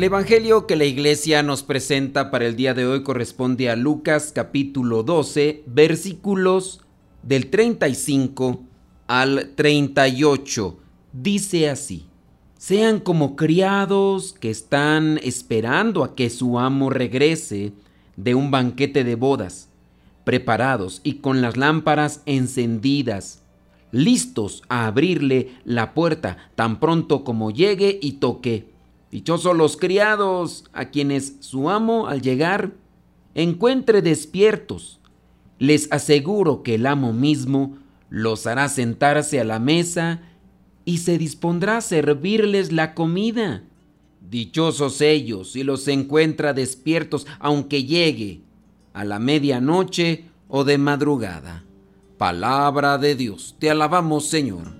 El Evangelio que la iglesia nos presenta para el día de hoy corresponde a Lucas capítulo 12, versículos del 35 al 38. Dice así, sean como criados que están esperando a que su amo regrese de un banquete de bodas, preparados y con las lámparas encendidas, listos a abrirle la puerta tan pronto como llegue y toque. Dichosos los criados a quienes su amo al llegar encuentre despiertos. Les aseguro que el amo mismo los hará sentarse a la mesa y se dispondrá a servirles la comida. Dichosos ellos si los encuentra despiertos aunque llegue a la medianoche o de madrugada. Palabra de Dios, te alabamos Señor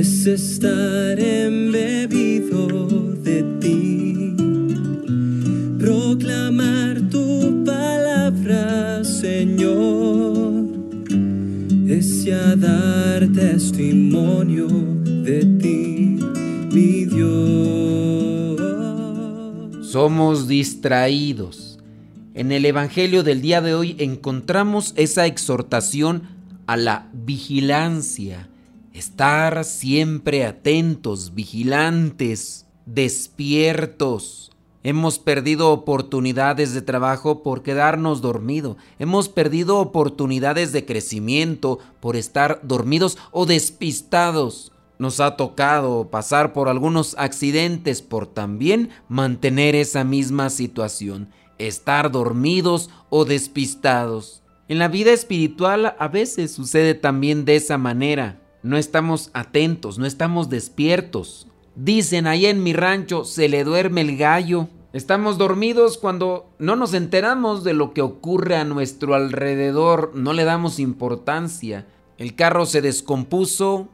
es estar embebido de ti, proclamar tu palabra, Señor, es ya dar testimonio de ti, mi Dios. Somos distraídos. En el Evangelio del día de hoy encontramos esa exhortación a la vigilancia Estar siempre atentos, vigilantes, despiertos. Hemos perdido oportunidades de trabajo por quedarnos dormidos. Hemos perdido oportunidades de crecimiento por estar dormidos o despistados. Nos ha tocado pasar por algunos accidentes por también mantener esa misma situación, estar dormidos o despistados. En la vida espiritual a veces sucede también de esa manera no estamos atentos, no estamos despiertos. Dicen ahí en mi rancho, se le duerme el gallo. Estamos dormidos cuando no nos enteramos de lo que ocurre a nuestro alrededor, no le damos importancia. El carro se descompuso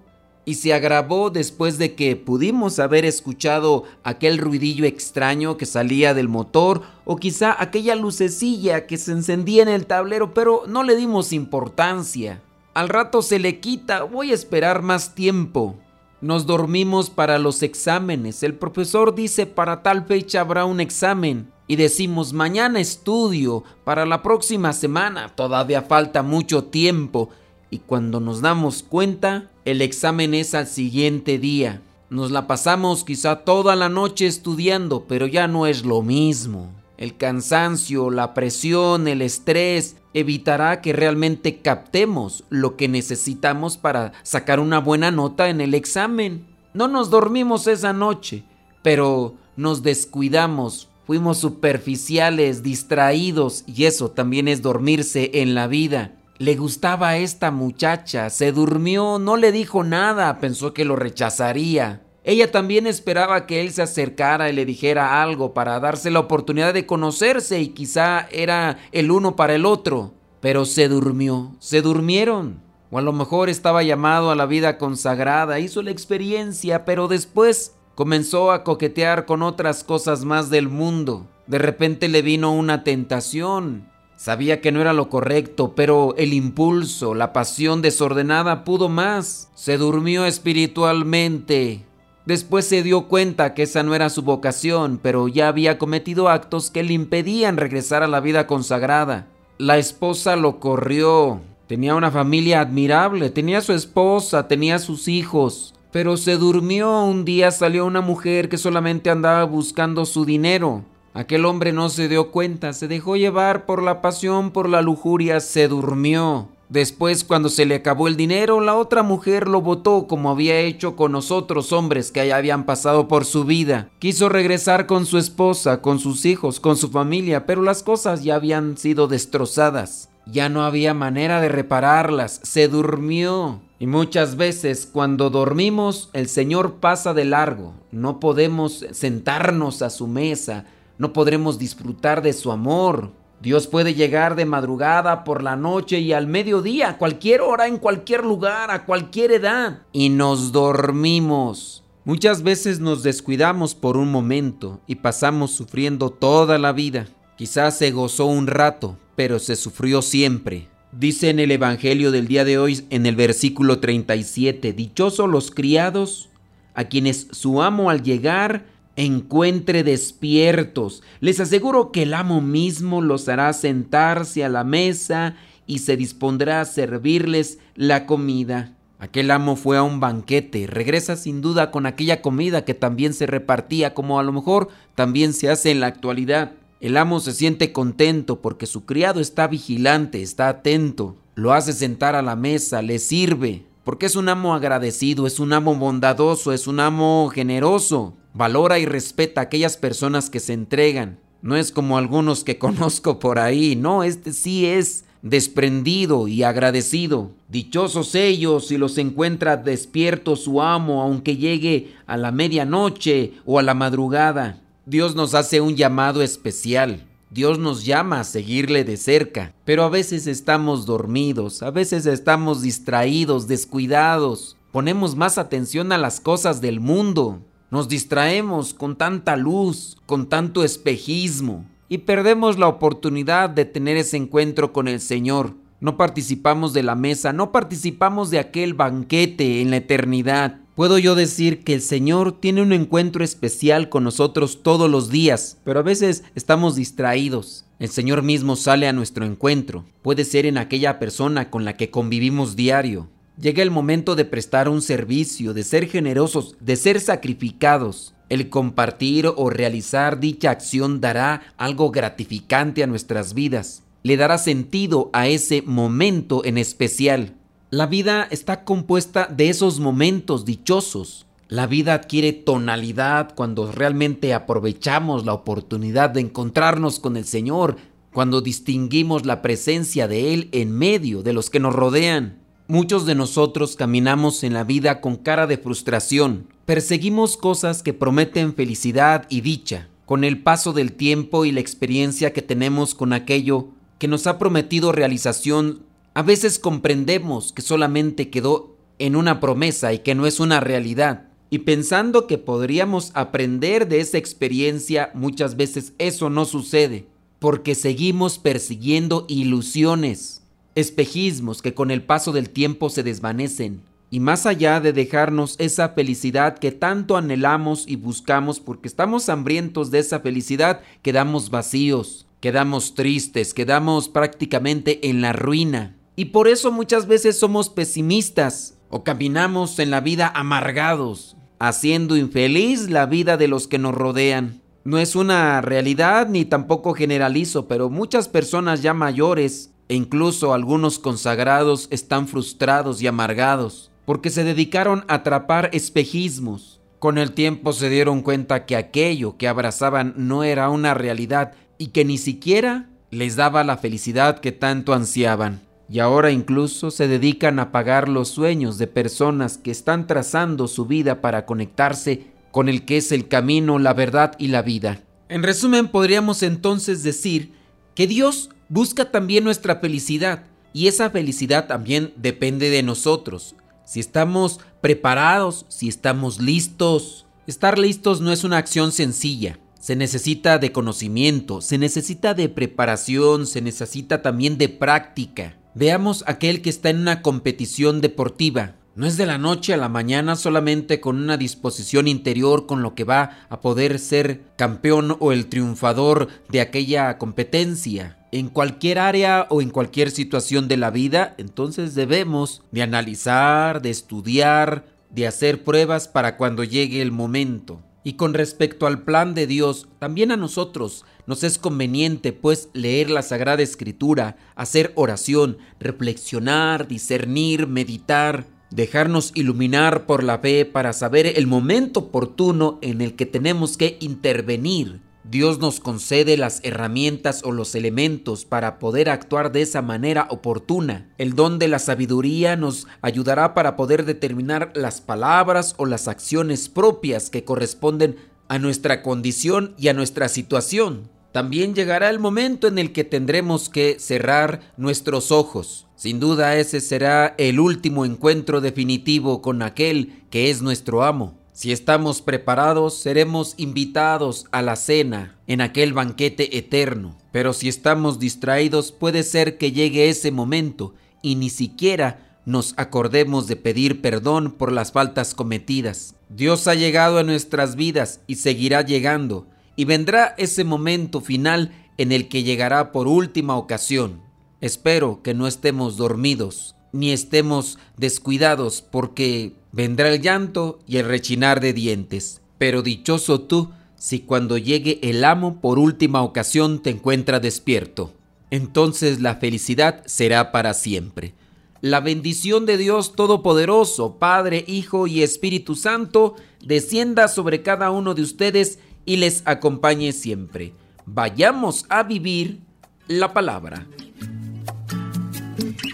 y se agravó después de que pudimos haber escuchado aquel ruidillo extraño que salía del motor o quizá aquella lucecilla que se encendía en el tablero, pero no le dimos importancia. Al rato se le quita, voy a esperar más tiempo. Nos dormimos para los exámenes. El profesor dice para tal fecha habrá un examen. Y decimos mañana estudio, para la próxima semana. Todavía falta mucho tiempo. Y cuando nos damos cuenta, el examen es al siguiente día. Nos la pasamos quizá toda la noche estudiando, pero ya no es lo mismo. El cansancio, la presión, el estrés evitará que realmente captemos lo que necesitamos para sacar una buena nota en el examen. No nos dormimos esa noche, pero nos descuidamos, fuimos superficiales, distraídos y eso también es dormirse en la vida. Le gustaba a esta muchacha, se durmió, no le dijo nada, pensó que lo rechazaría. Ella también esperaba que él se acercara y le dijera algo para darse la oportunidad de conocerse y quizá era el uno para el otro. Pero se durmió, se durmieron. O a lo mejor estaba llamado a la vida consagrada, hizo la experiencia, pero después comenzó a coquetear con otras cosas más del mundo. De repente le vino una tentación. Sabía que no era lo correcto, pero el impulso, la pasión desordenada pudo más. Se durmió espiritualmente. Después se dio cuenta que esa no era su vocación, pero ya había cometido actos que le impedían regresar a la vida consagrada. La esposa lo corrió. Tenía una familia admirable, tenía su esposa, tenía sus hijos. Pero se durmió un día, salió una mujer que solamente andaba buscando su dinero. Aquel hombre no se dio cuenta, se dejó llevar por la pasión, por la lujuria, se durmió. Después, cuando se le acabó el dinero, la otra mujer lo votó como había hecho con nosotros hombres que ya habían pasado por su vida. Quiso regresar con su esposa, con sus hijos, con su familia, pero las cosas ya habían sido destrozadas. Ya no había manera de repararlas. Se durmió. Y muchas veces cuando dormimos el Señor pasa de largo. No podemos sentarnos a su mesa. No podremos disfrutar de su amor. Dios puede llegar de madrugada, por la noche y al mediodía, a cualquier hora, en cualquier lugar, a cualquier edad. Y nos dormimos. Muchas veces nos descuidamos por un momento y pasamos sufriendo toda la vida. Quizás se gozó un rato, pero se sufrió siempre. Dice en el Evangelio del día de hoy, en el versículo 37, Dichosos los criados a quienes su amo al llegar encuentre despiertos. Les aseguro que el amo mismo los hará sentarse a la mesa y se dispondrá a servirles la comida. Aquel amo fue a un banquete, regresa sin duda con aquella comida que también se repartía como a lo mejor también se hace en la actualidad. El amo se siente contento porque su criado está vigilante, está atento, lo hace sentar a la mesa, le sirve, porque es un amo agradecido, es un amo bondadoso, es un amo generoso. Valora y respeta a aquellas personas que se entregan. No es como algunos que conozco por ahí, no, este sí es desprendido y agradecido. Dichosos ellos si los encuentra despierto su amo, aunque llegue a la medianoche o a la madrugada. Dios nos hace un llamado especial. Dios nos llama a seguirle de cerca, pero a veces estamos dormidos, a veces estamos distraídos, descuidados, ponemos más atención a las cosas del mundo, nos distraemos con tanta luz, con tanto espejismo y perdemos la oportunidad de tener ese encuentro con el Señor. No participamos de la mesa, no participamos de aquel banquete en la eternidad. Puedo yo decir que el Señor tiene un encuentro especial con nosotros todos los días, pero a veces estamos distraídos. El Señor mismo sale a nuestro encuentro. Puede ser en aquella persona con la que convivimos diario, Llega el momento de prestar un servicio, de ser generosos, de ser sacrificados. El compartir o realizar dicha acción dará algo gratificante a nuestras vidas. Le dará sentido a ese momento en especial. La vida está compuesta de esos momentos dichosos. La vida adquiere tonalidad cuando realmente aprovechamos la oportunidad de encontrarnos con el Señor, cuando distinguimos la presencia de Él en medio de los que nos rodean. Muchos de nosotros caminamos en la vida con cara de frustración. Perseguimos cosas que prometen felicidad y dicha. Con el paso del tiempo y la experiencia que tenemos con aquello que nos ha prometido realización, a veces comprendemos que solamente quedó en una promesa y que no es una realidad. Y pensando que podríamos aprender de esa experiencia, muchas veces eso no sucede, porque seguimos persiguiendo ilusiones espejismos que con el paso del tiempo se desvanecen, y más allá de dejarnos esa felicidad que tanto anhelamos y buscamos porque estamos hambrientos de esa felicidad, quedamos vacíos, quedamos tristes, quedamos prácticamente en la ruina. Y por eso muchas veces somos pesimistas o caminamos en la vida amargados, haciendo infeliz la vida de los que nos rodean. No es una realidad ni tampoco generalizo, pero muchas personas ya mayores e incluso algunos consagrados están frustrados y amargados porque se dedicaron a atrapar espejismos. Con el tiempo se dieron cuenta que aquello que abrazaban no era una realidad y que ni siquiera les daba la felicidad que tanto ansiaban. Y ahora incluso se dedican a pagar los sueños de personas que están trazando su vida para conectarse con el que es el camino, la verdad y la vida. En resumen, podríamos entonces decir que Dios busca también nuestra felicidad y esa felicidad también depende de nosotros. Si estamos preparados, si estamos listos. Estar listos no es una acción sencilla. Se necesita de conocimiento, se necesita de preparación, se necesita también de práctica. Veamos aquel que está en una competición deportiva. No es de la noche a la mañana solamente con una disposición interior con lo que va a poder ser campeón o el triunfador de aquella competencia en cualquier área o en cualquier situación de la vida, entonces debemos de analizar, de estudiar, de hacer pruebas para cuando llegue el momento. Y con respecto al plan de Dios, también a nosotros nos es conveniente pues leer la Sagrada Escritura, hacer oración, reflexionar, discernir, meditar, dejarnos iluminar por la fe para saber el momento oportuno en el que tenemos que intervenir Dios nos concede las herramientas o los elementos para poder actuar de esa manera oportuna. El don de la sabiduría nos ayudará para poder determinar las palabras o las acciones propias que corresponden a nuestra condición y a nuestra situación. También llegará el momento en el que tendremos que cerrar nuestros ojos. Sin duda ese será el último encuentro definitivo con aquel que es nuestro amo. Si estamos preparados, seremos invitados a la cena en aquel banquete eterno. Pero si estamos distraídos, puede ser que llegue ese momento y ni siquiera nos acordemos de pedir perdón por las faltas cometidas. Dios ha llegado a nuestras vidas y seguirá llegando, y vendrá ese momento final en el que llegará por última ocasión. Espero que no estemos dormidos ni estemos descuidados, porque vendrá el llanto y el rechinar de dientes. Pero dichoso tú si cuando llegue el amo por última ocasión te encuentra despierto. Entonces la felicidad será para siempre. La bendición de Dios Todopoderoso, Padre, Hijo y Espíritu Santo, descienda sobre cada uno de ustedes y les acompañe siempre. Vayamos a vivir la palabra.